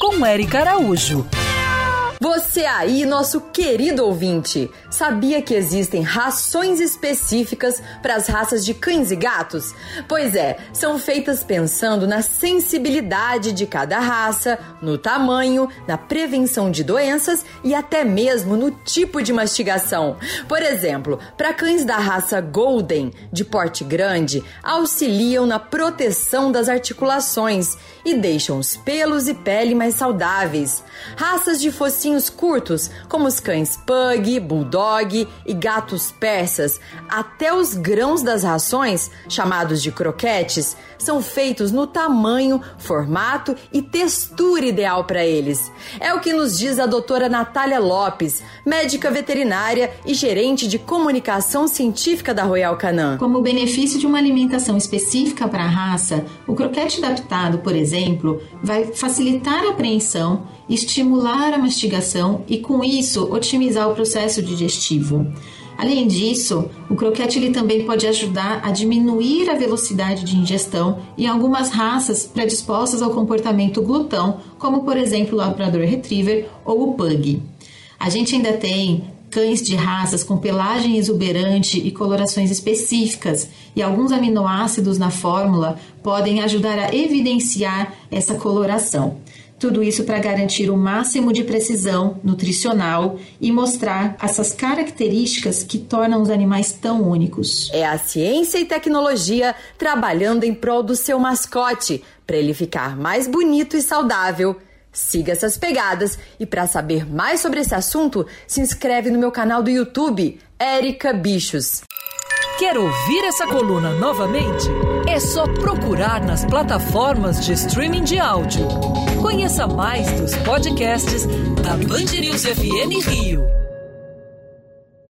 Com Eric Araújo. Você aí, nosso querido ouvinte, sabia que existem rações específicas para as raças de cães e gatos? Pois é, são feitas pensando na sensibilidade de cada raça, no tamanho, na prevenção de doenças e até mesmo no tipo de mastigação. Por exemplo, para cães da raça Golden, de porte grande, auxiliam na proteção das articulações e deixam os pelos e pele mais saudáveis. Raças de focinhos curtos, como os cães pug, bulldog e gatos persas, até os grãos das rações, chamados de croquetes, são feitos no tamanho, formato e textura ideal para eles. É o que nos diz a doutora Natália Lopes, médica veterinária e gerente de comunicação científica da Royal Canin. Como benefício de uma alimentação específica para a raça, o croquete adaptado, por exemplo, vai facilitar a apreensão, estimular a mastigação e, com isso, otimizar o processo digestivo. Além disso, o croquete ele também pode ajudar a diminuir a velocidade de ingestão em algumas raças predispostas ao comportamento glutão, como por exemplo o Labrador Retriever ou o Pug. A gente ainda tem cães de raças com pelagem exuberante e colorações específicas, e alguns aminoácidos na fórmula podem ajudar a evidenciar essa coloração. Tudo isso para garantir o máximo de precisão nutricional e mostrar essas características que tornam os animais tão únicos. É a ciência e tecnologia trabalhando em prol do seu mascote, para ele ficar mais bonito e saudável. Siga essas pegadas e para saber mais sobre esse assunto, se inscreve no meu canal do YouTube, Érica Bichos. Quer ouvir essa coluna novamente? É só procurar nas plataformas de streaming de áudio. Conheça mais dos podcasts da Band News FM Rio.